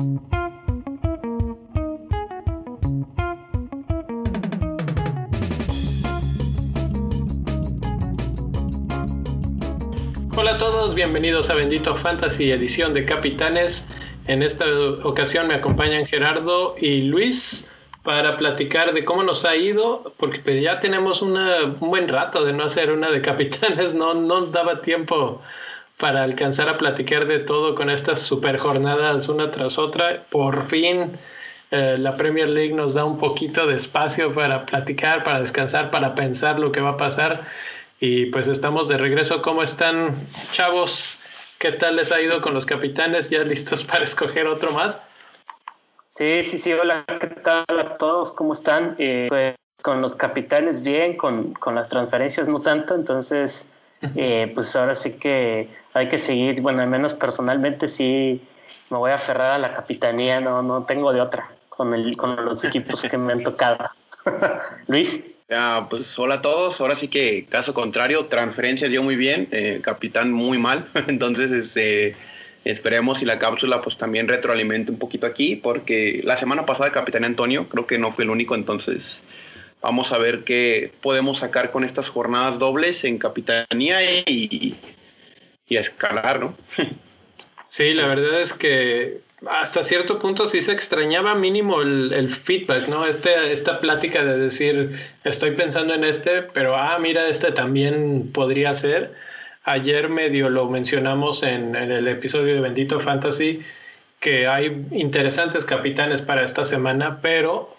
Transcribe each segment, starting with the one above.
Hola a todos, bienvenidos a Bendito Fantasy, edición de Capitanes. En esta ocasión me acompañan Gerardo y Luis para platicar de cómo nos ha ido, porque pues ya tenemos un buen rato de no hacer una de Capitanes, no, no daba tiempo para alcanzar a platicar de todo con estas super jornadas una tras otra. Por fin eh, la Premier League nos da un poquito de espacio para platicar, para descansar, para pensar lo que va a pasar. Y pues estamos de regreso. ¿Cómo están, chavos? ¿Qué tal les ha ido con los capitanes? ¿Ya listos para escoger otro más? Sí, sí, sí. Hola, ¿qué tal a todos? ¿Cómo están? Eh, pues con los capitanes bien, con, con, las transferencias no tanto. Entonces, eh, pues ahora sí que hay que seguir. Bueno, al menos personalmente sí me voy a aferrar a la capitanía. No, no tengo de otra con, el, con los equipos que me han tocado. Luis. Pues hola a todos. Ahora sí que caso contrario, transferencias dio muy bien, eh, capitán muy mal. Entonces, este, esperemos si la cápsula pues también retroalimente un poquito aquí, porque la semana pasada capitán Antonio, creo que no fue el único, entonces vamos a ver qué podemos sacar con estas jornadas dobles en capitanía y, y a escalar, ¿no? sí, la verdad es que hasta cierto punto sí se extrañaba mínimo el, feedback, ¿no? Este, esta plática de decir, estoy pensando en este, pero ah, mira, este también podría ser. Ayer medio lo mencionamos en, en el episodio de Bendito Fantasy, que hay interesantes capitanes para esta semana, pero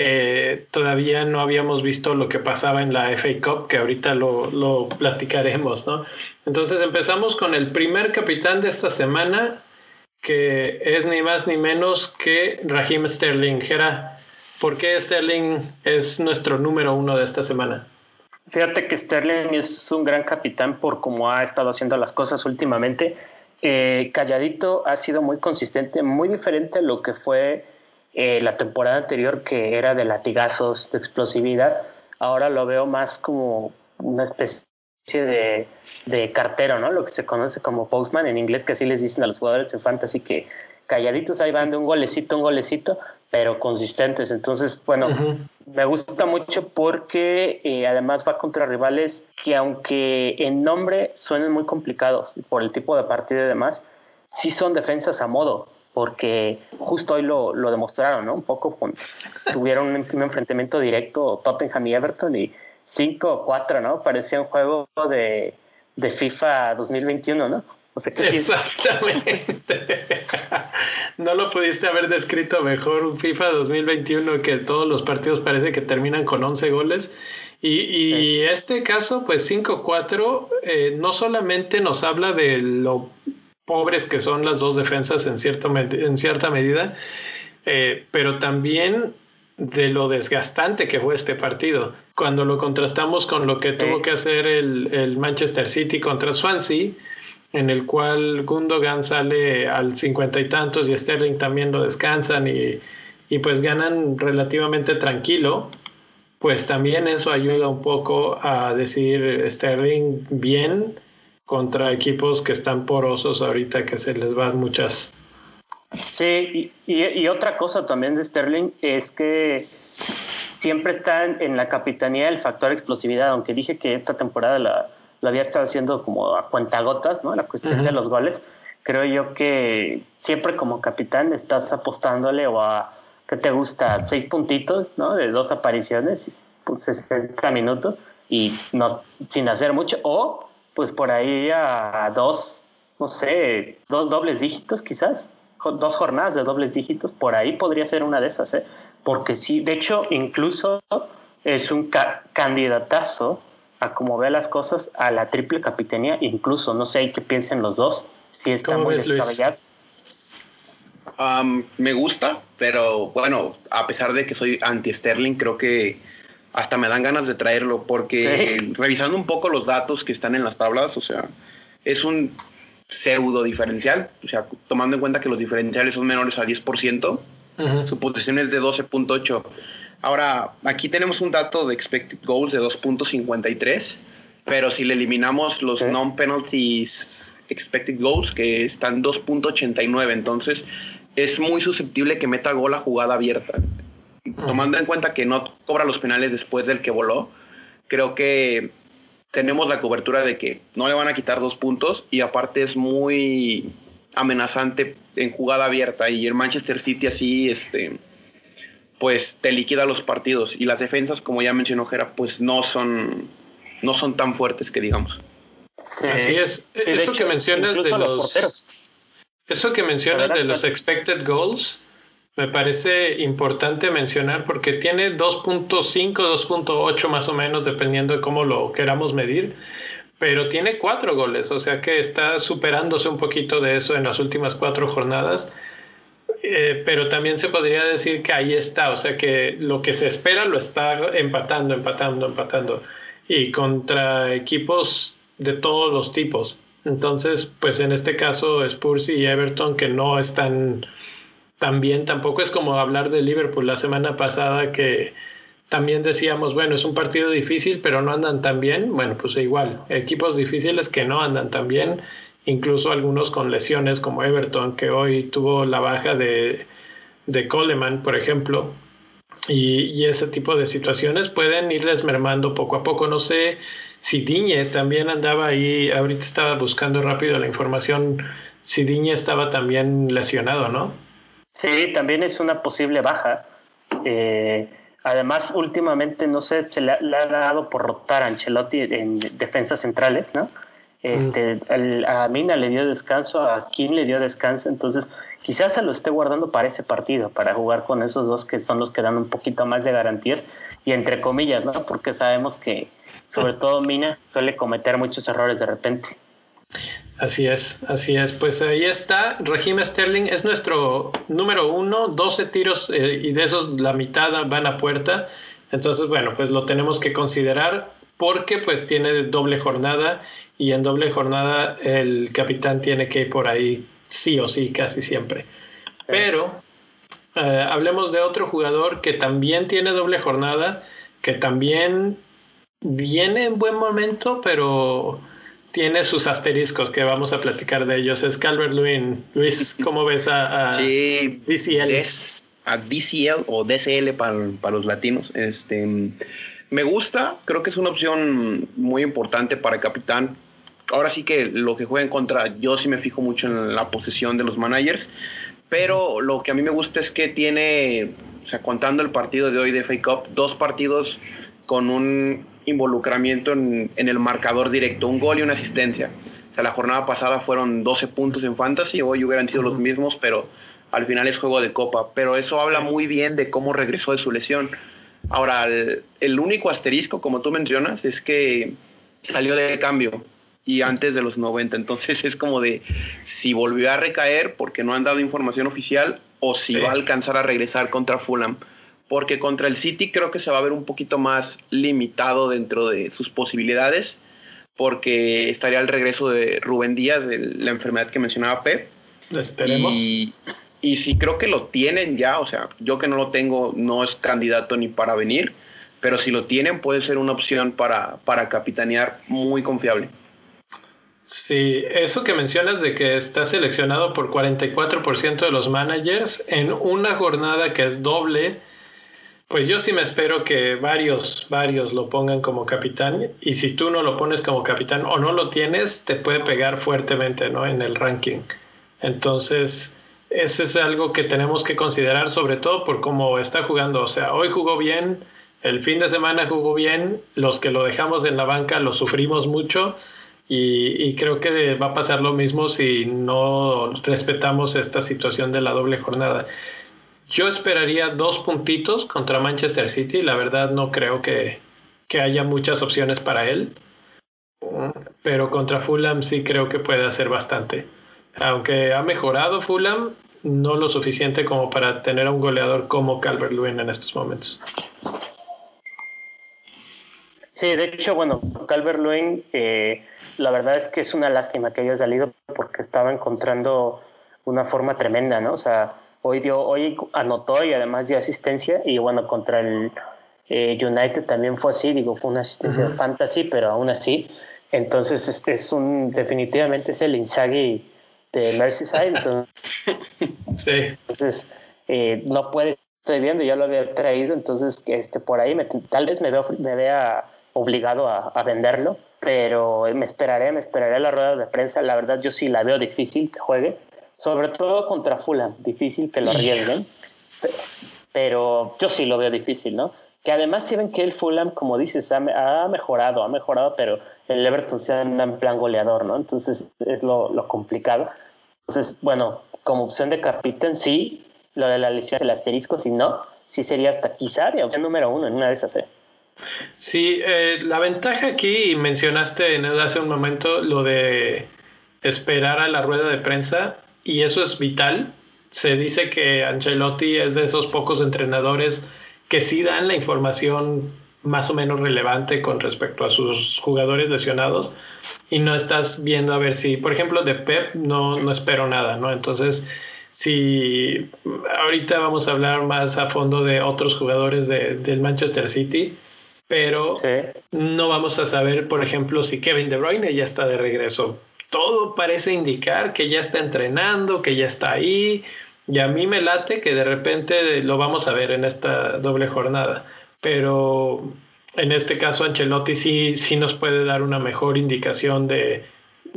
eh, todavía no habíamos visto lo que pasaba en la FA Cup, que ahorita lo, lo platicaremos, ¿no? Entonces empezamos con el primer capitán de esta semana, que es ni más ni menos que Raheem Sterling. Gera, ¿por qué Sterling es nuestro número uno de esta semana? Fíjate que Sterling es un gran capitán por cómo ha estado haciendo las cosas últimamente. Eh, calladito ha sido muy consistente, muy diferente a lo que fue eh, la temporada anterior, que era de latigazos, de explosividad. Ahora lo veo más como una especie de, de, cartero, ¿no? Lo que se conoce como postman en inglés, que así les dicen a los jugadores de fantasy que calladitos ahí van de un golecito un golecito, pero consistentes. Entonces, bueno, me gusta mucho porque eh, además va contra rivales que aunque en nombre suenen muy complicados por el tipo de partido y demás, sí son defensas a modo, porque justo hoy lo, lo demostraron, ¿no? Un poco tuvieron un, un enfrentamiento directo Tottenham y Everton y 5 o 4, ¿no? Parecía un juego de, de FIFA 2021, ¿no? Exactamente. no lo pudiste haber descrito mejor. Un FIFA 2021 que todos los partidos parece que terminan con 11 goles. Y, y este caso, pues 5-4, eh, no solamente nos habla de lo pobres que son las dos defensas en, cierto, en cierta medida, eh, pero también de lo desgastante que fue este partido. Cuando lo contrastamos con lo que tuvo que hacer el, Manchester City contra Swansea, en el cual Gundogan sale al cincuenta y tantos y Sterling también lo descansan y, y, pues ganan relativamente tranquilo, pues también eso ayuda un poco a decir Sterling bien contra equipos que están porosos ahorita que se les van muchas Sí, y, otra cosa también de Sterling es que siempre está en la capitanía el factor explosividad, aunque dije que esta temporada la, había estado haciendo como a cuentagotas, ¿no? La cuestión de los goles. Creo yo que siempre como capitán estás apostándole o a, ¿qué te gusta? Seis puntitos, ¿no? De dos apariciones, 60 pues, minutos y no, sin hacer mucho. O pues por ahí a dos, no sé, dos dobles dígitos quizás dos jornadas de dobles dígitos, por ahí podría ser una de esas, ¿eh? porque sí, de hecho, incluso es un candidatazo a como ve las cosas a la triple capitanía, incluso, no sé qué piensen los dos, si está muy descabellado. me gusta, pero bueno, a pesar de que soy anti-Sterling, creo que hasta me dan ganas de traerlo, porque revisando un poco los datos que están en las tablas, o sea, es un pseudo diferencial, o sea, tomando en cuenta que los diferenciales son menores a 10%, su posición es de 12.8. Ahora, aquí tenemos un dato de expected goals de 2.53, pero si le eliminamos los non-penalties expected goals, que están 2.89, entonces es muy susceptible que meta gol a jugada abierta. Tomando en cuenta que no cobra los penales después del que voló, creo que tenemos la cobertura de que no le van a quitar dos puntos y aparte es muy amenazante en jugada abierta y el Manchester City así, este, pues te liquida los partidos y las defensas, como ya mencionó Jera, pues no son, no son tan fuertes que digamos. Así es. eso que mencionas de los, eso que mencionas de los expected goals me parece importante mencionar porque tiene 2.5, 2.8 más o menos, dependiendo de cómo lo queramos medir, pero tiene cuatro goles, o sea que está superándose un poquito de eso en las últimas cuatro jornadas. Eh, pero también se podría decir que ahí está, o sea que lo que se espera lo está empatando, empatando, empatando, y contra equipos de todos los tipos. Entonces, pues en este caso Spurs y Everton que no están también tampoco es como hablar de Liverpool la semana pasada que también decíamos, bueno, es un partido difícil, pero no andan tan bien. Bueno, pues igual, equipos difíciles que no andan tan bien, incluso algunos con lesiones como Everton, que hoy tuvo la baja de, de Coleman, por ejemplo. Y, y, ese tipo de situaciones pueden irles mermando poco a poco. No sé si Diñe también andaba ahí, ahorita estaba buscando rápido la información, si Diñe estaba también lesionado, ¿no? Sí, también es una posible baja. Eh, además, últimamente, no sé, se le ha, dado por rotar a Ancelotti en defensas centrales, ¿no? Este, a Mina le dio descanso, a Kim le dio descanso, entonces quizás se lo esté guardando para ese partido, para jugar con esos dos que son los que dan un poquito más de garantías y entre comillas, ¿no? Porque sabemos que sobre todo Mina suele cometer muchos errores de repente. Así es, así es. Pues ahí está. Regime Sterling es nuestro número uno, 12 tiros eh, y de esos la mitad van a puerta. Entonces, bueno, pues lo tenemos que considerar porque pues tiene doble jornada y en doble jornada el capitán tiene que ir por ahí sí o sí casi siempre. Pero eh, hablemos de otro jugador que también tiene doble jornada, que también viene en buen momento, pero tiene sus asteriscos que vamos a platicar de ellos. Es Calvert Lewin. Luis, ¿cómo ves a, DCL? a DCL o DCL para, para, los latinos. Este, me gusta, creo que es una opción muy importante para el capitán. Ahora sí que lo que juega en contra, yo sí me fijo mucho en la posición de los managers, pero lo que a mí me gusta es que tiene, o sea, contando el partido de hoy de Fake Up, dos partidos con un involucramiento en, el marcador directo, un gol y una asistencia. O sea, la jornada pasada fueron 12 puntos en fantasy, hoy hubieran sido los mismos, pero al final es juego de copa. Pero eso habla muy bien de cómo regresó de su lesión. Ahora, el, único asterisco, como tú mencionas, es que salió de cambio y antes de los 90. Entonces es como de si volvió a recaer porque no han dado información oficial o si va a alcanzar a regresar contra Fulham porque contra el City creo que se va a ver un poquito más limitado dentro de sus posibilidades, porque estaría el regreso de Rubén Díaz, de la enfermedad que mencionaba Pep. Esperemos. Y, y sí creo que lo tienen ya, o sea, yo que no lo tengo no es candidato ni para venir, pero si lo tienen puede ser una opción para, para capitanear muy confiable. Sí, eso que mencionas de que está seleccionado por 44% de los managers en una jornada que es doble, pues yo sí me espero que varios, varios lo pongan como capitán y si tú no lo pones como capitán o no lo tienes, te puede pegar fuertemente ¿no? en el ranking. Entonces, eso es algo que tenemos que considerar sobre todo por cómo está jugando. O sea, hoy jugó bien, el fin de semana jugó bien, los que lo dejamos en la banca lo sufrimos mucho y, y creo que va a pasar lo mismo si no respetamos esta situación de la doble jornada. Yo esperaría dos puntitos contra Manchester City. La verdad no creo que, haya muchas opciones para él. Pero contra Fulham sí creo que puede hacer bastante. Aunque ha mejorado Fulham, no lo suficiente como para tener a un goleador como Calvert Lewin en estos momentos. Sí, de hecho, bueno, Calvert Lewin, eh, la verdad es que es una lástima que haya salido porque estaba encontrando una forma tremenda, ¿no? O sea, Hoy, dio, hoy anotó y además dio asistencia y bueno, contra el eh, United también fue así, digo, fue una asistencia de fantasy, pero aún así. Entonces es, un, definitivamente es el Inzaghi de Merseyside. Entonces, sí. entonces eh, no puede, estoy viendo, ya lo había traído, entonces este, por ahí me, tal vez me, veo, me vea obligado a, a, venderlo, pero me esperaré, me esperaré a la rueda de prensa. La verdad, yo sí la veo difícil que juegue, sobre todo contra Fulham, difícil que lo arriesguen, pero yo sí lo veo difícil, ¿no? Que además, si ven que el Fulham, como dices, ha, ha mejorado, ha mejorado, pero el Everton se anda en plan goleador, ¿no? Entonces es lo, lo complicado. Entonces, bueno, como opción de capitán, sí, lo de la lesión el asterisco, si no, sí sería hasta quizá de opción número uno en una de esas. ¿eh? Sí, eh, la ventaja aquí, mencionaste en hace un momento lo de esperar a la rueda de prensa, y eso es vital. Se dice que Ancelotti es de esos pocos entrenadores que sí dan la información más o menos relevante con respecto a sus jugadores lesionados y no estás viendo a ver si, por ejemplo, de Pep no, no espero nada, ¿no? Entonces, si ahorita vamos a hablar más a fondo de otros jugadores de, del Manchester City, pero sí. no vamos a saber, por ejemplo, si Kevin De Bruyne ya está de regreso. Todo parece indicar que ya está entrenando, que ya está ahí, y a mí me late que de repente lo vamos a ver en esta doble jornada pero en este caso Ancelotti sí, sí nos puede dar una mejor indicación de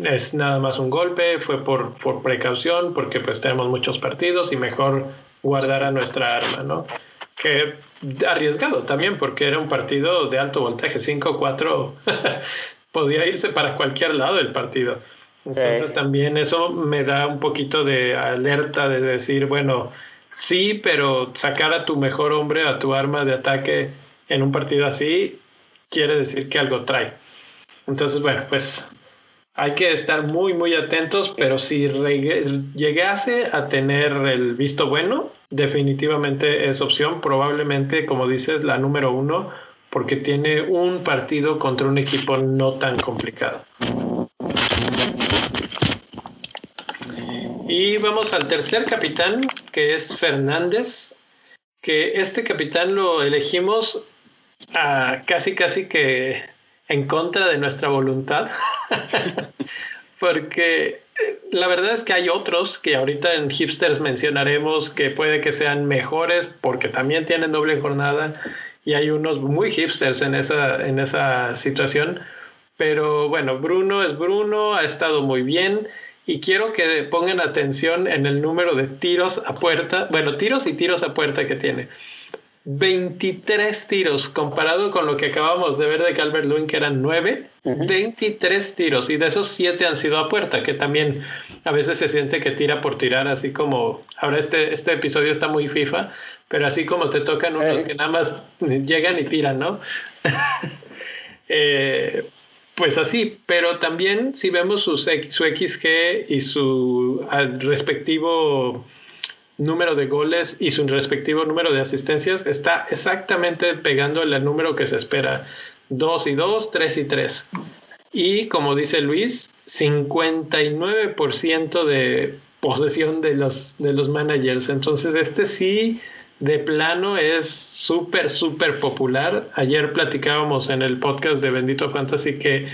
es nada más un golpe, fue por, por precaución, porque pues tenemos muchos partidos y mejor guardar a nuestra arma, ¿no? Que arriesgado también, porque era un partido de alto voltaje, 5-4, podía irse para cualquier lado del partido. Entonces sí. también eso me da un poquito de alerta de decir, bueno, Sí, pero sacar a tu mejor hombre, a tu arma de ataque en un partido así, quiere decir que algo trae. Entonces, bueno, pues hay que estar muy, muy atentos, pero si llegase a tener el visto bueno, definitivamente es opción, probablemente, como dices, la número uno, porque tiene un partido contra un equipo no tan complicado. Y vamos al tercer capitán, que es Fernández, que este capitán lo elegimos a casi casi que en contra de nuestra voluntad, porque la verdad es que hay otros que ahorita en hipsters mencionaremos que puede que sean mejores porque también tienen doble jornada y hay unos muy hipsters en esa, en esa situación, pero bueno, Bruno es Bruno, ha estado muy bien y quiero que pongan atención en el número de tiros a puerta, bueno, tiros y tiros a puerta que tiene. 23 tiros comparado con lo que acabamos de ver de Calvert Lewin que eran 9, uh -huh. 23 tiros y de esos 7 han sido a puerta, que también a veces se siente que tira por tirar, así como ahora este, este episodio está muy FIFA, pero así como te tocan sí. unos que nada más llegan y tiran, ¿no? eh, pues así, pero también si vemos su, su XG y su respectivo número de goles y su respectivo número de asistencias, está exactamente pegando el número que se espera. 2 y 2, 3 y 3. Y como dice Luis, 59% de posesión de los, de los managers. Entonces este sí de plano es súper, súper popular. Ayer platicábamos en el podcast de Bendito Fantasy que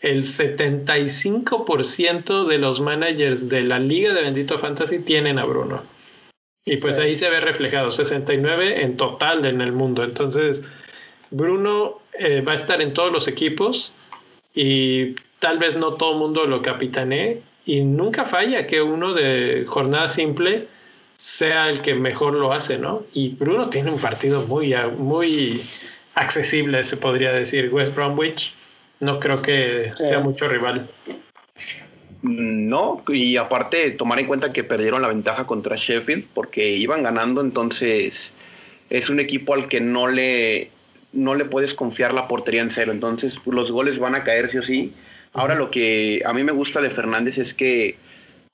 el 75% de los managers de la liga de Bendito Fantasy tienen a Bruno. Y pues sí. ahí se ve reflejado, 69 en total en el mundo. Entonces, Bruno eh, va a estar en todos los equipos y tal vez no todo el mundo lo capitanee. Y nunca falla que uno de jornada simple sea el que mejor lo hace, ¿no? Y Bruno tiene un partido muy, muy accesible, se podría decir. West Bromwich, no creo que sí. sea mucho rival. No, y aparte tomar en cuenta que perdieron la ventaja contra Sheffield porque iban ganando, entonces es un equipo al que no le, no le puedes confiar la portería en cero, entonces los goles van a caer sí o sí. Ahora lo que a mí me gusta de Fernández es que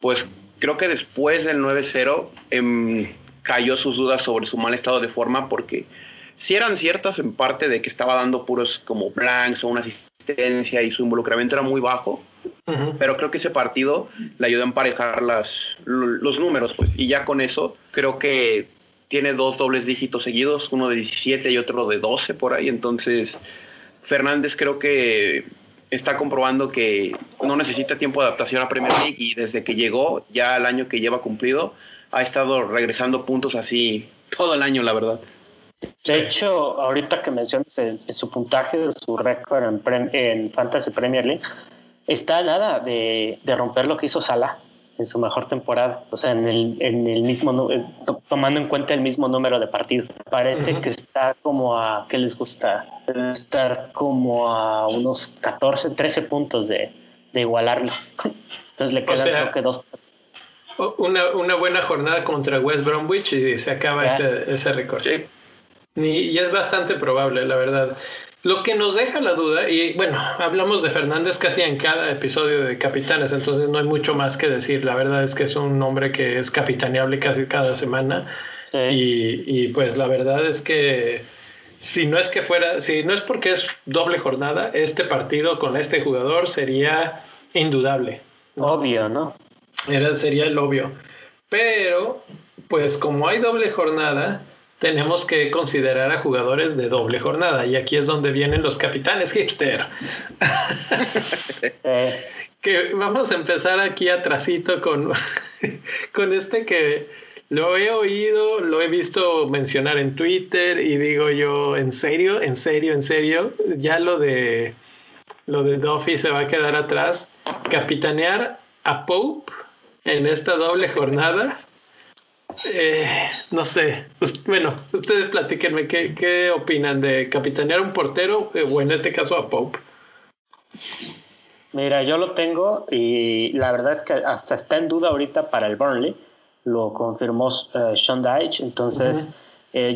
pues creo que después del 9-0 eh, cayó sus dudas sobre su mal estado de forma porque si eran ciertas en parte de que estaba dando puros como blanks o una asistencia y su involucramiento era muy bajo, uh -huh. pero creo que ese partido le ayudó a emparejar las, los números pues, y ya con eso creo que tiene dos dobles dígitos seguidos, uno de 17 y otro de 12 por ahí, entonces Fernández creo que está comprobando que no necesita tiempo de adaptación a Premier League y desde que llegó, ya el año que lleva cumplido, ha estado regresando puntos así todo el año, la verdad. De hecho, ahorita que mencionas en, su puntaje de su récord en, en, Fantasy Premier League, está nada de, de, romper lo que hizo Salah en su mejor temporada. O sea, en el, en el mismo, eh, tomando en cuenta el mismo número de partidos. Parece que está como a, ¿qué les gusta? Debe estar como a unos 14, 13 puntos de, de igualarlo. Entonces le quedan creo que dos una, una, buena jornada contra West Bromwich y se acaba ese, ese récord. Y, es bastante probable, la verdad. Lo que nos deja la duda, y bueno, hablamos de Fernández casi en cada episodio de Capitanes, entonces no hay mucho más que decir. La verdad es que es un hombre que es capitaneable casi cada semana. Y, y, pues la verdad es que si no es que fuera, si no es porque es doble jornada, este partido con este jugador sería indudable. Obvio, ¿no? Era, sería el obvio. Pero, pues como hay doble jornada, tenemos que considerar a jugadores de doble jornada. Y aquí es donde vienen los capitanes hipster. que vamos a empezar aquí atrasito con, con este que lo he oído, lo he visto mencionar en Twitter y digo yo, ¿en serio? ¿En serio? ¿En serio? Ya lo de lo de Duffy se va a quedar atrás. Capitanear a Pope en esta doble jornada. Eh, no sé, bueno, ustedes platíquenme ¿qué, qué opinan de capitanear un portero eh, o en este caso a Pope. Mira, yo lo tengo y la verdad es que hasta está en duda ahorita para el Burnley, lo confirmó uh, Sean Dyche, entonces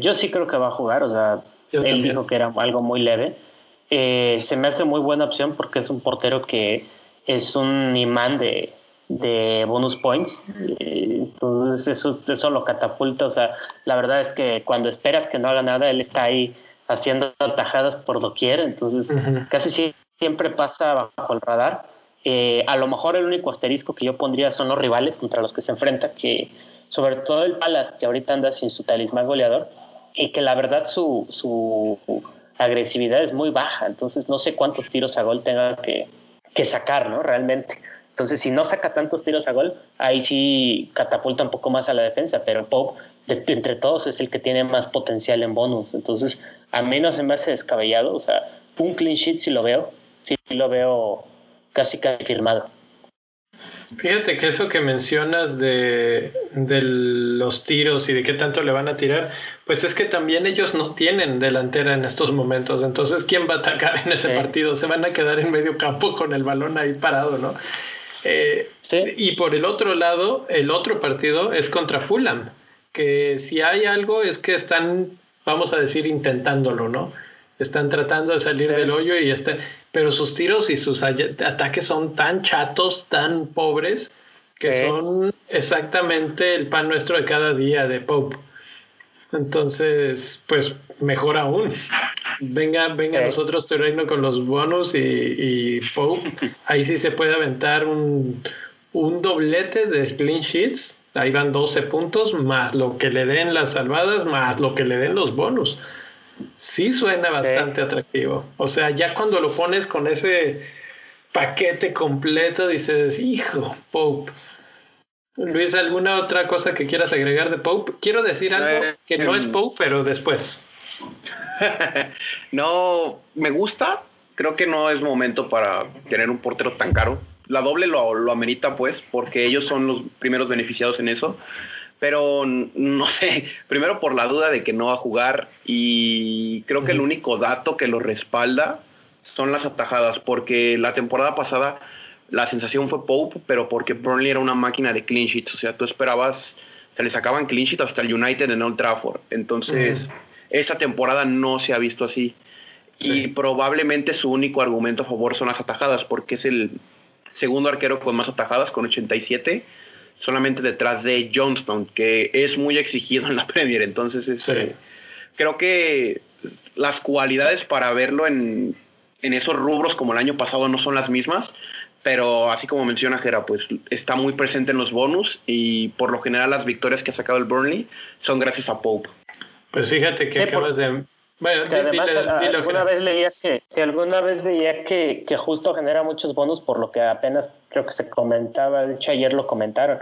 yo sí creo que va a jugar, o sea, él dijo que era algo muy leve. se me hace muy buena opción porque es un portero que es un imán de, de bonus points. Entonces eso, eso lo catapulta. O sea, la verdad es que cuando esperas que no haga nada, él está ahí haciendo atajadas por doquier. Entonces casi siempre pasa bajo el radar. Eh, a lo mejor el único asterisco que yo pondría son los rivales contra los que se enfrenta, que sobre todo el Palas, que ahorita anda sin su talismán goleador, y que la verdad su, su agresividad es muy baja. Entonces no sé cuántos tiros a gol tenga que, que sacar, ¿no? Realmente. Entonces, si no saca tantos tiros a gol, ahí sí catapulta un poco más a la defensa, pero Pope, entre todos, es el que tiene más potencial en bonus. Entonces, a mí no se me hace descabellado. O sea, un clean sheet sí lo veo, sí lo veo casi casi firmado. Fíjate que eso que mencionas de, de, los tiros y de qué tanto le van a tirar, pues es que también ellos no tienen delantera en estos momentos. Entonces, ¿quién va a atacar en ese partido? Se van a quedar en medio campo con el balón ahí parado, ¿no? Eh, y por el otro lado, el otro partido es contra Fulham, que si hay algo es que están, vamos a decir, intentándolo, ¿no? Están tratando de salir del hoyo y está, pero sus tiros y sus ataques son tan chatos, tan pobres, que son exactamente el pan nuestro de cada día de Pope. Entonces, pues mejor aún. Venga, venga nosotros te reino con los bonos y, y Pope. Ahí sí se puede aventar un, un doblete de clean sheets. Ahí van 12 puntos, más lo que le den las salvadas, más lo que le den los bonos. Sí suena bastante atractivo. O sea, ya cuando lo pones con ese paquete completo, dices, hijo, Pope. Luis, ¿alguna otra cosa que quieras agregar de Pope? Quiero decir algo eh, que no es em, Pope, pero después. No, me gusta. Creo que no es momento para tener un portero tan caro. La doble lo, lo amerita, pues, porque ellos son los primeros beneficiados en eso. Pero no sé, primero por la duda de que no va a jugar y creo que el único dato que lo respalda son las atajadas, porque la temporada pasada la sensación fue Pope, pero porque Burnley era una máquina de clean sheets, o sea, tú esperabas, se le sacaban clean sheets hasta el United en Old Trafford. Entonces, esta temporada no se ha visto así. Y probablemente su único argumento a favor son las atajadas, porque es el segundo arquero con más atajadas, con 87, solamente detrás de Johnston, que es muy exigido en la Premier. Entonces, este, creo que las cualidades para verlo en, en esos rubros como el año pasado no son las mismas, pero así como menciona Jera, pues está muy presente en los bonus y por lo general las victorias que ha sacado el Burnley son gracias a Pope. Pues fíjate que acabas de, Bueno, que además, alguna vez leía que, si alguna vez veía que, que, justo genera muchos bonus, por lo que apenas creo que se comentaba, de hecho ayer lo comentaron,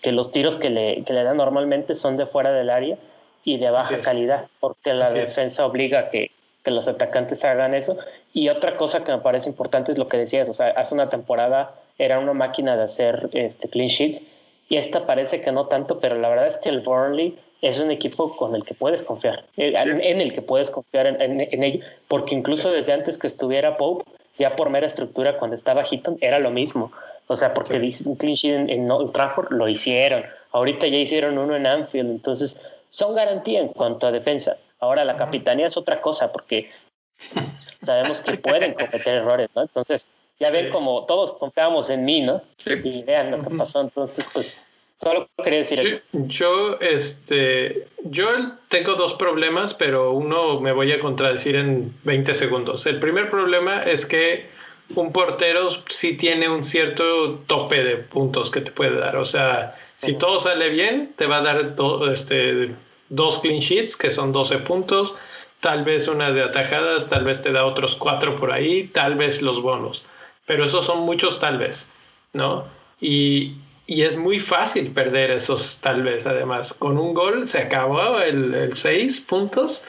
que los tiros que le, que le dan normalmente son de fuera del área y de baja calidad, porque la defensa obliga a que, que, los atacantes hagan eso. Y otra cosa que me parece importante es lo que decías, o sea, hace una temporada era una máquina de hacer este, clean sheets y esta parece que no tanto, pero la verdad es que el Burnley es un equipo con el que puedes confiar, eh, en el que puedes confiar en, en, ello, porque incluso desde antes que estuviera Pope, ya por mera estructura cuando estaba Hitton era lo mismo. O sea, porque clean sheet en, Old Trafford lo hicieron. Ahorita ya hicieron uno en Anfield. Entonces, son garantía en cuanto a defensa. Ahora, la capitanía es otra cosa porque sabemos que pueden cometer errores, ¿no? Entonces, ya ven como todos confiamos en mí, ¿no? Y vean lo que pasó. Entonces, pues, solo quería decir eso. Yo, este, yo tengo dos problemas, pero uno me voy a contradecir en 20 segundos. El primer problema es que un portero sí tiene un cierto tope de puntos que te puede dar. O sea, si todo sale bien, te va a dar este, dos clean sheets, que son 12 puntos, tal vez una de atajadas, tal vez te da otros cuatro por ahí, tal vez los bonos. Pero esos son muchos tal vez, ¿no? Y, y es muy fácil perder esos tal vez. Además, con un gol se acabó el, el seis puntos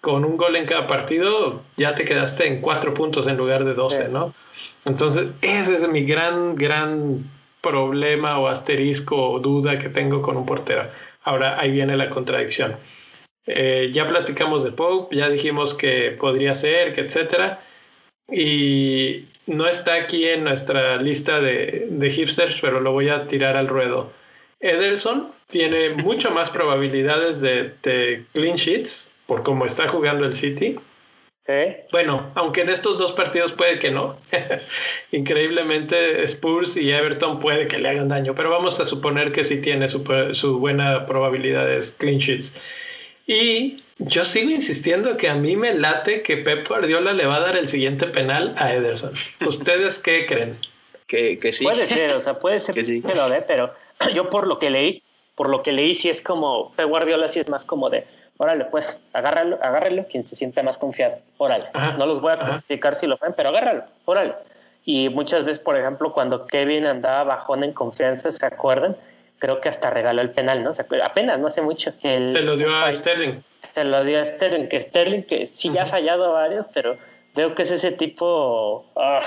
con un gol en cada partido ya te quedaste en cuatro puntos en lugar de 12, ¿no? Entonces, ese es mi gran, gran problema o asterisco o duda que tengo con un portero. Ahora, ahí viene la contradicción. Eh, ya platicamos de Pope, ya dijimos que podría ser, que etcétera. Y no está aquí en nuestra lista de, de hipsters, pero lo voy a tirar al ruedo. Ederson tiene mucho más probabilidades de, de clean sheets por cómo está jugando el City. Bueno, aunque en estos dos partidos puede que no. Increíblemente Spurs y Everton puede que le hagan daño, pero vamos a suponer que sí tiene su, buena probabilidad de clean sheets. Y yo sigo insistiendo que a mí me late que Pep Guardiola le va a dar el siguiente penal a Ederson. ¿Ustedes qué creen? Que, que sí. Puede ser, o sea, puede ser que sí. lo dé, pero yo por lo que leí, por lo que leí, sí es como, Pep Guardiola sí es más como de, órale, pues, agárralo, agárralo quien se siente más confiado, órale. no los voy a clasificar si lo ven, pero agárralo, órale. Y muchas veces, por ejemplo, cuando Kevin andaba bajón en confianza, ¿se acuerdan? Creo que hasta regaló el penal, ¿no? Apenas, no hace mucho. El, se lo dio a Sterling. Se lo dio a Sterling, que Sterling, que sí ya ha fallado varios, pero veo que es ese tipo... Ah,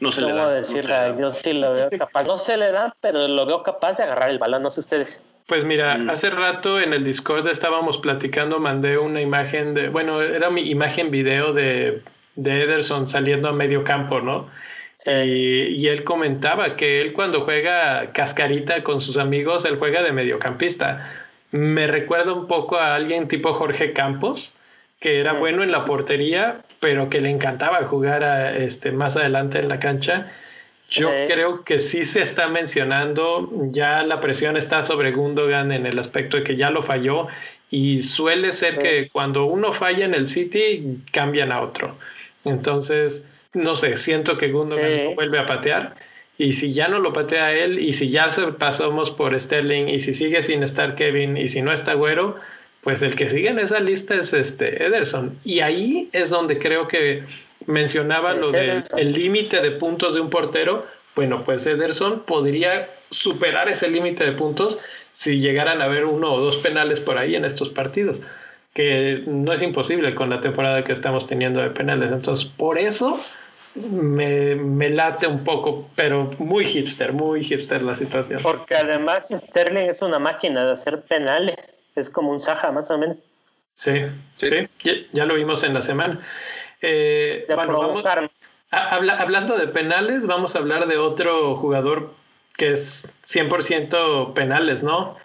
no se le da. Yo sí lo veo capaz. No se le da, pero lo veo capaz de agarrar el balón, no sé ustedes. Pues mira, mm. hace rato en el Discord estábamos platicando, mandé una imagen de, bueno, era mi imagen video de, de Ederson saliendo a medio campo, ¿no? Y, él comentaba que él cuando juega cascarita con sus amigos, él juega de mediocampista. Me recuerda un poco a alguien tipo Jorge Campos, que era bueno en la portería, pero que le encantaba jugar a, este, más adelante en la cancha yo creo que sí se está mencionando, ya la presión está sobre Gundogan en el aspecto de que ya lo falló y suele ser que cuando uno falla en el City cambian a otro. Entonces, no sé, siento que Gundogan no vuelve a patear y si ya no lo patea él y si ya pasamos por Sterling y si sigue sin estar Kevin y si no está Güero, pues el que sigue en esa lista es este Ederson. Y ahí es donde creo que mencionaba lo del límite de puntos de un portero. Bueno, pues Ederson podría superar ese límite de puntos si llegaran a haber uno o dos penales por ahí en estos partidos, que no es imposible con la temporada que estamos teniendo de penales. Entonces, por eso me, me, late un poco, pero muy hipster, muy hipster la situación. Porque además Sterling es una máquina de hacer penales, es como un Saja más o menos. Sí, sí, ya lo vimos en la semana. Eh, hablando de penales, vamos a hablar de otro jugador que es 100% penales, ¿no?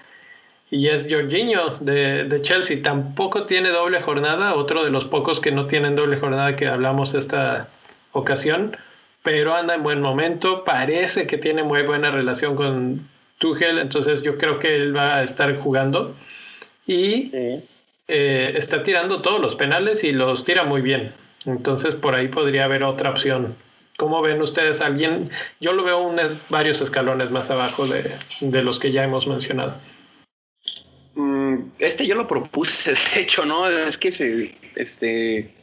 Y es Jorginho de, de, Chelsea. Tampoco tiene doble jornada, otro de los pocos que no tienen doble jornada que hablamos esta ocasión, pero anda en buen momento. Parece que tiene muy buena relación con Tuchel, entonces yo creo que él va a estar jugando. Y eh, está tirando todos los penales y los tira muy bien. Entonces por ahí podría haber otra opción. ¿Cómo ven ustedes alguien? Yo lo veo varios escalones más abajo de, de los que ya hemos mencionado. Mm, este yo lo propuse, de hecho, ¿no? Es que se, Este,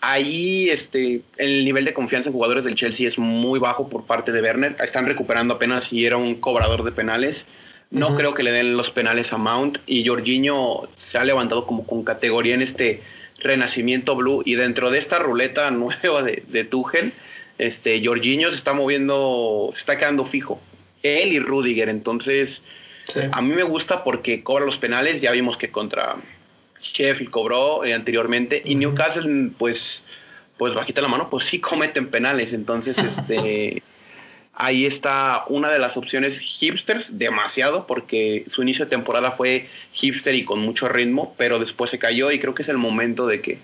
ahí este, el nivel de confianza en jugadores del Chelsea es muy bajo por parte de Werner. Están recuperando apenas y era un cobrador de penales. No creo que le den los penales a Mount y Jorginho se ha levantado como con categoría en este renacimiento blue y dentro de esta ruleta nueva de, de Tuchel, este Jorginho se está moviendo, se está quedando fijo. Él y Rudiger, entonces a mí me gusta porque cobra los penales, ya vimos que contra Sheffield cobró eh, anteriormente y Newcastle pues pues bajita la mano, pues sí cometen penales, entonces este ahí está una de las opciones hipsters, demasiado, porque su inicio de temporada fue hipster y con mucho ritmo, pero después se cayó y creo que es el momento de que,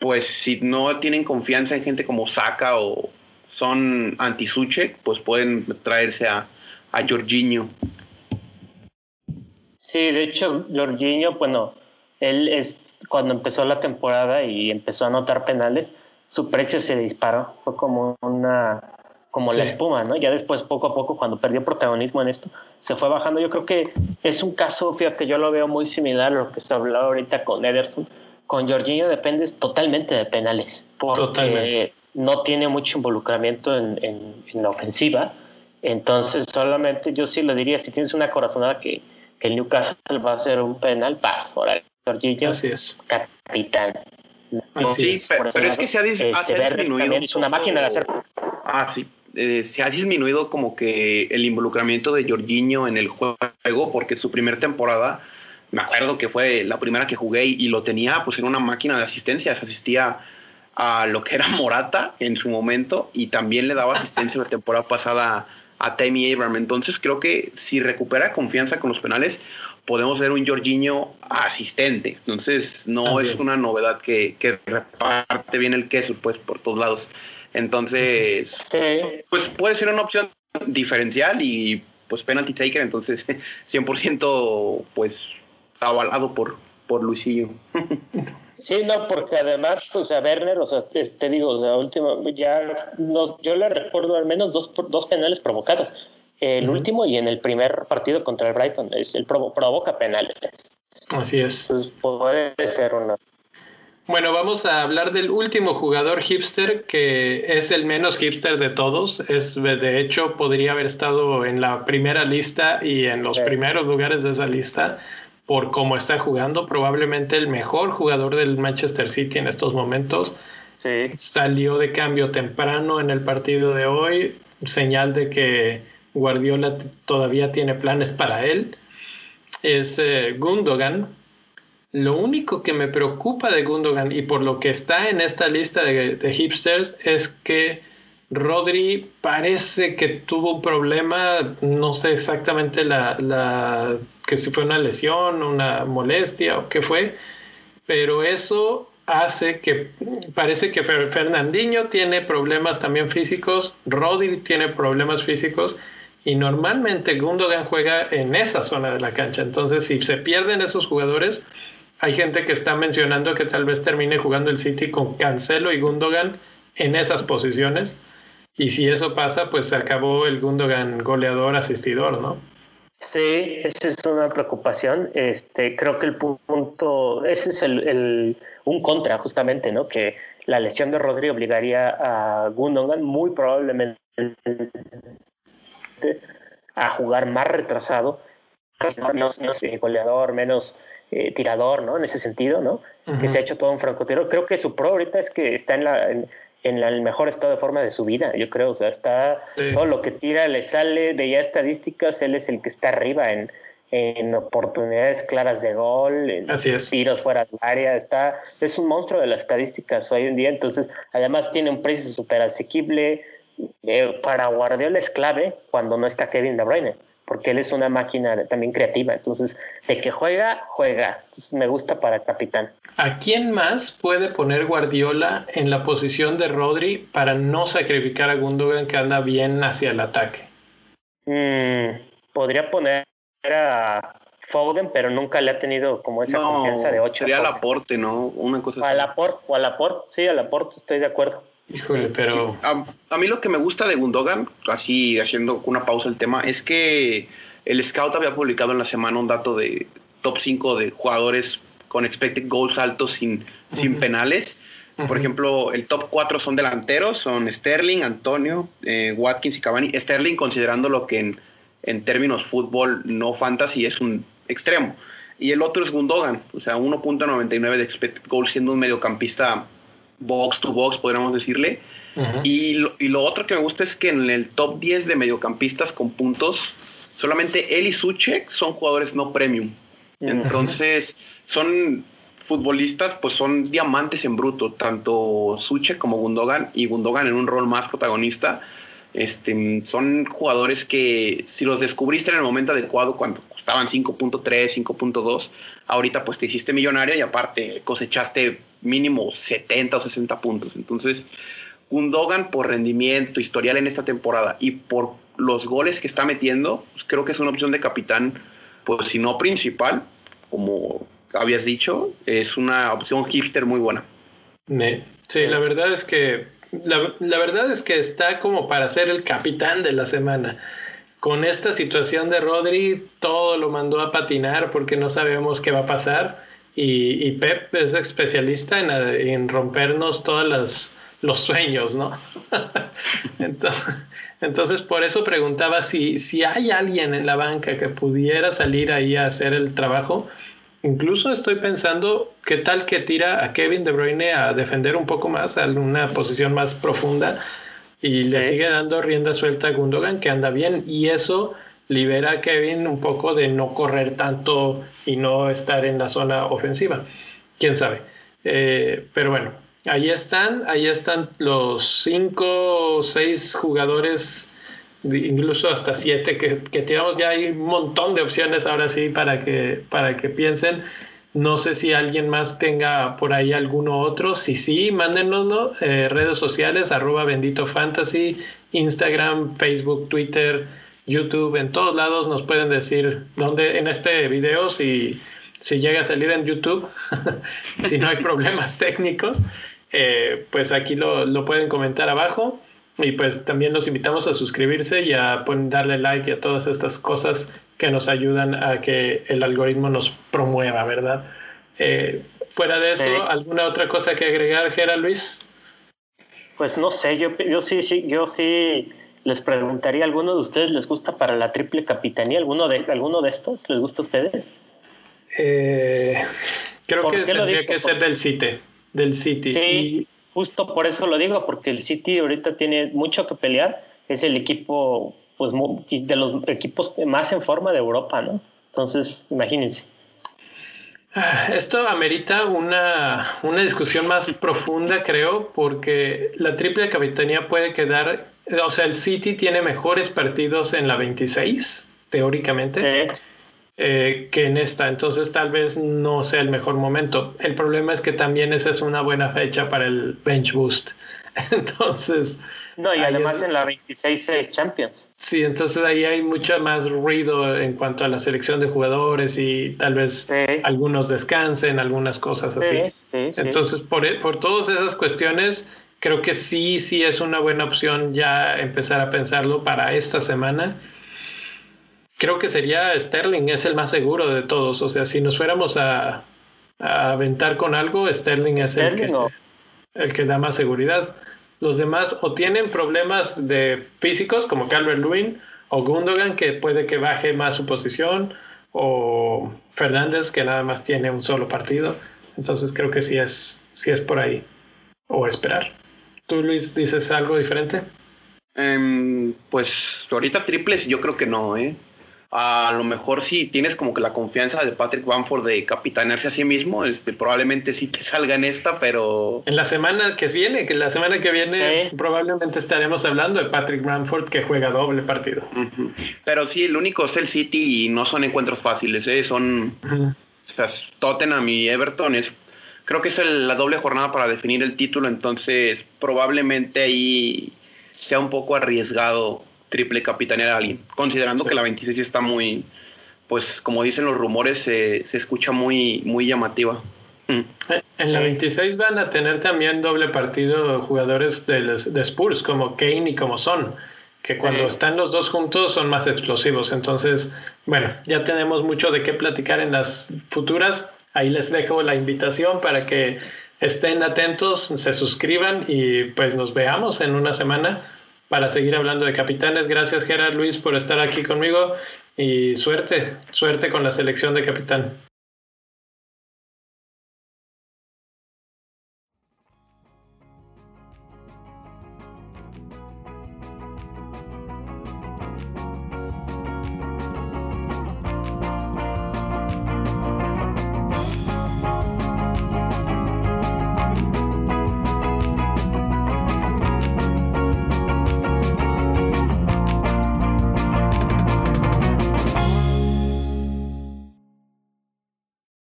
pues si no tienen confianza en gente como Saka o son anti-Suche, pues pueden traerse a, a Jorginho. Sí, de hecho, Jorginho, bueno, él es cuando empezó la temporada y empezó a anotar penales, su precio se disparó, fue como una como la espuma, ¿no? Ya después, poco a poco, cuando perdió protagonismo en esto, se fue bajando. Yo creo que es un caso, fíjate, yo lo veo muy similar a lo que se habló ahorita con Ederson. Con Jorginho dependes totalmente de penales, porque no tiene mucho involucramiento en, en, la ofensiva. Entonces, solamente yo sí lo diría, si tienes una corazonada que, que el Newcastle va a hacer un penal, vas por Jorginho, Así es. capitán. sí, pero, es que se ha, este, disminuido. Es una máquina de hacer. Ah, sí, eh, se ha disminuido como que el involucramiento de Jorginho en el juego, porque su primera temporada, me acuerdo que fue la primera que jugué y, lo tenía pues en una máquina de asistencias, asistía a lo que era Morata en su momento y también le daba asistencia la temporada pasada a Tammy Abraham. Entonces creo que si recupera confianza con los penales, podemos ver un Jorginho asistente. Entonces no es una novedad que, que reparte bien el queso pues por todos lados. Entonces, pues puede ser una opción diferencial y pues penalty taker, entonces 100% pues avalado por, por Luisillo. Sí, no, porque además, o sea, Werner, o sea, te digo, o sea, último, ya no, yo le recuerdo al menos dos, dos penales provocados. El último y en el primer partido contra el Brighton, es, el provoca penales. Así es. Entonces puede ser una bueno, vamos a hablar del último jugador hipster que es el menos hipster de todos. Es de hecho podría haber estado en la primera lista y en los primeros lugares de esa lista por cómo está jugando. Probablemente el mejor jugador del Manchester City en estos momentos. Salió de cambio temprano en el partido de hoy, señal de que Guardiola todavía tiene planes para él. Es eh, Gundogan, lo único que me preocupa de Gundogan y por lo que está en esta lista de, hipsters es que Rodri parece que tuvo un problema, no sé exactamente la, que si fue una lesión, una molestia o qué fue, pero eso hace que parece que Fernandinho tiene problemas también físicos, Rodri tiene problemas físicos y normalmente Gundogan juega en esa zona de la cancha. Entonces, si se pierden esos jugadores, hay gente que está mencionando que tal vez termine jugando el City con Cancelo y Gundogan en esas posiciones. Y si eso pasa, pues se acabó el Gundogan goleador asistidor, ¿no? Sí, esa es una preocupación. Este, creo que el punto, ese es el, un contra justamente, ¿no? Que la lesión de Rodri obligaría a Gundogan muy probablemente a jugar más retrasado, menos, menos goleador, menos eh, tirador, ¿no? En ese sentido, ¿no? Que se ha hecho todo un francotirador. Creo que su pro ahorita es que está en, la, en, el mejor estado de forma de su vida, yo creo. O sea, está todo lo que tira le sale de ya estadísticas, él es el que está arriba en, en oportunidades claras de gol, en tiros fuera del área, está, es un monstruo de las estadísticas hoy en día, entonces además tiene un precio súper asequible, eh, para Guardiola es clave cuando no está Kevin De Bruyne porque él es una máquina también creativa. Entonces, de que juega, juega. me gusta para capitán. ¿A quién más puede poner Guardiola en la posición de Rodri para no sacrificar a Gundogan que anda bien hacia el ataque? Mm, podría poner a Foden, pero nunca le ha tenido como esa confianza de 8. Sería al aporte, ¿no? Una cosa así. Laporte, o al aporte, sí, al aporte, estoy de acuerdo. Híjole, pero. A, mí lo que me gusta de Gundogan, así haciendo una pausa el tema, es que el Scout había publicado en la semana un dato de top 5 de jugadores con expected goals altos sin, sin penales. Por ejemplo, el top 4 son delanteros, son Sterling, Antonio, eh, Watkins y Cavani. Sterling considerando lo que en, en términos fútbol no fantasy es un extremo. Y el otro es Gundogan, o sea, 1.99 de expected goals siendo un mediocampista box to box, podríamos decirle. y, lo, y, lo, otro que me gusta es que en el top 10 de mediocampistas con puntos, solamente él y Suchek son jugadores no premium. Entonces, son futbolistas, pues son diamantes en bruto, tanto Suchek como Gundogan, y Gundogan en un rol más protagonista. Este, son jugadores que si los descubriste en el momento adecuado, cuando costaban 5.3, 5.2, ahorita pues te hiciste millonario y aparte cosechaste mínimo 70 o 60 puntos. Entonces, Gundogan por rendimiento, historial en esta temporada y por los goles que está metiendo, pues creo que es una opción de capitán, pues si no principal, como habías dicho, es una opción hipster muy buena. Sí, la verdad es que la, la, verdad es que está como para ser el capitán de la semana. Con esta situación de Rodri, todo lo mandó a patinar porque no sabemos qué va a pasar. Y, y Pep es especialista en, en rompernos todos los sueños, ¿no? entonces, entonces, por eso preguntaba si, si hay alguien en la banca que pudiera salir ahí a hacer el trabajo Incluso estoy pensando qué tal que tira a Kevin De Bruyne a defender un poco más, a una posición más profunda y le sigue dando rienda suelta a Gundogan que anda bien y eso libera a Kevin un poco de no correr tanto y no estar en la zona ofensiva. Quién sabe. Eh, pero bueno, ahí están, ahí están los cinco o seis jugadores incluso hasta siete, que, que tiramos ya hay un montón de opciones ahora sí para que, para que piensen. No sé si alguien más tenga por ahí alguno otro. Si sí, mándenoslo. Eh, redes sociales, arroba bendito fantasy, Instagram, Facebook, Twitter, YouTube, en todos lados nos pueden decir dónde en este video, si, si llega a salir en YouTube, si no hay problemas técnicos, eh, pues aquí lo, lo pueden comentar abajo. Y pues también los invitamos a suscribirse y a darle like y a todas estas cosas que nos ayudan a que el algoritmo nos promueva, ¿verdad? Eh, fuera de eso, ¿alguna otra cosa que agregar, Gera Luis? Pues no sé, yo, yo sí, sí, yo sí les preguntaría, ¿alguno de ustedes les gusta para la triple capitanía? ¿Alguno de, alguno de estos les gusta a ustedes? Eh, creo que tendría que ser del City. Del City. Sí, justo por eso lo digo, porque el City ahorita tiene mucho que pelear. Es el equipo, pues, de los equipos más en forma de Europa, ¿no? Entonces, imagínense. Esto amerita una, una discusión más profunda, creo, porque la triple capitanía puede quedar, o sea, el City tiene mejores partidos en la 26, teóricamente. Eh, que en esta. Entonces tal vez no sea el mejor momento. El problema es que también esa es una buena fecha para el bench boost. Entonces... No, y además en la 26 Champions. Sí, entonces ahí hay mucho más ruido en cuanto a la selección de jugadores y tal vez algunos descansen, algunas cosas así. entonces, por, por todas esas cuestiones, creo que sí, sí es una buena opción ya empezar a pensarlo para esta semana creo que sería Sterling, es el más seguro de todos. O sea, si nos fuéramos a, aventar con algo, Sterling es el, que, el que da más seguridad. Los demás o tienen problemas de físicos, como Calvert Lewin o Gundogan, que puede que baje más su posición, o Fernández, que nada más tiene un solo partido. Entonces creo que sí es, sí es por ahí. O esperar. ¿Tú, Luis, dices algo diferente? Em, pues ahorita triples yo creo que no, ¿eh? a lo mejor si tienes como que la confianza de Patrick Bamford de capitanearse a sí mismo, este, probablemente sí te salga en esta, pero... En la semana que viene, que la semana que viene probablemente estaremos hablando de Patrick Bamford que juega doble partido. Pero sí, el único es el City y no son encuentros fáciles, ¿eh? son... Tottenham y Everton es... Creo que es la doble jornada para definir el título, entonces probablemente ahí sea un poco arriesgado triple capitanear a alguien, considerando que la 26 está muy, pues como dicen los rumores, se, escucha muy, muy llamativa. Mm. En la 26 van a tener también doble partido jugadores de, de Spurs como Kane y como Son, que cuando están los dos juntos son más explosivos. Entonces, bueno, ya tenemos mucho de qué platicar en las futuras. Ahí les dejo la invitación para que estén atentos, se suscriban y pues nos veamos en una semana para seguir hablando de capitanes. Gracias Gerard Luis por estar aquí conmigo y suerte, suerte con la selección de capitán.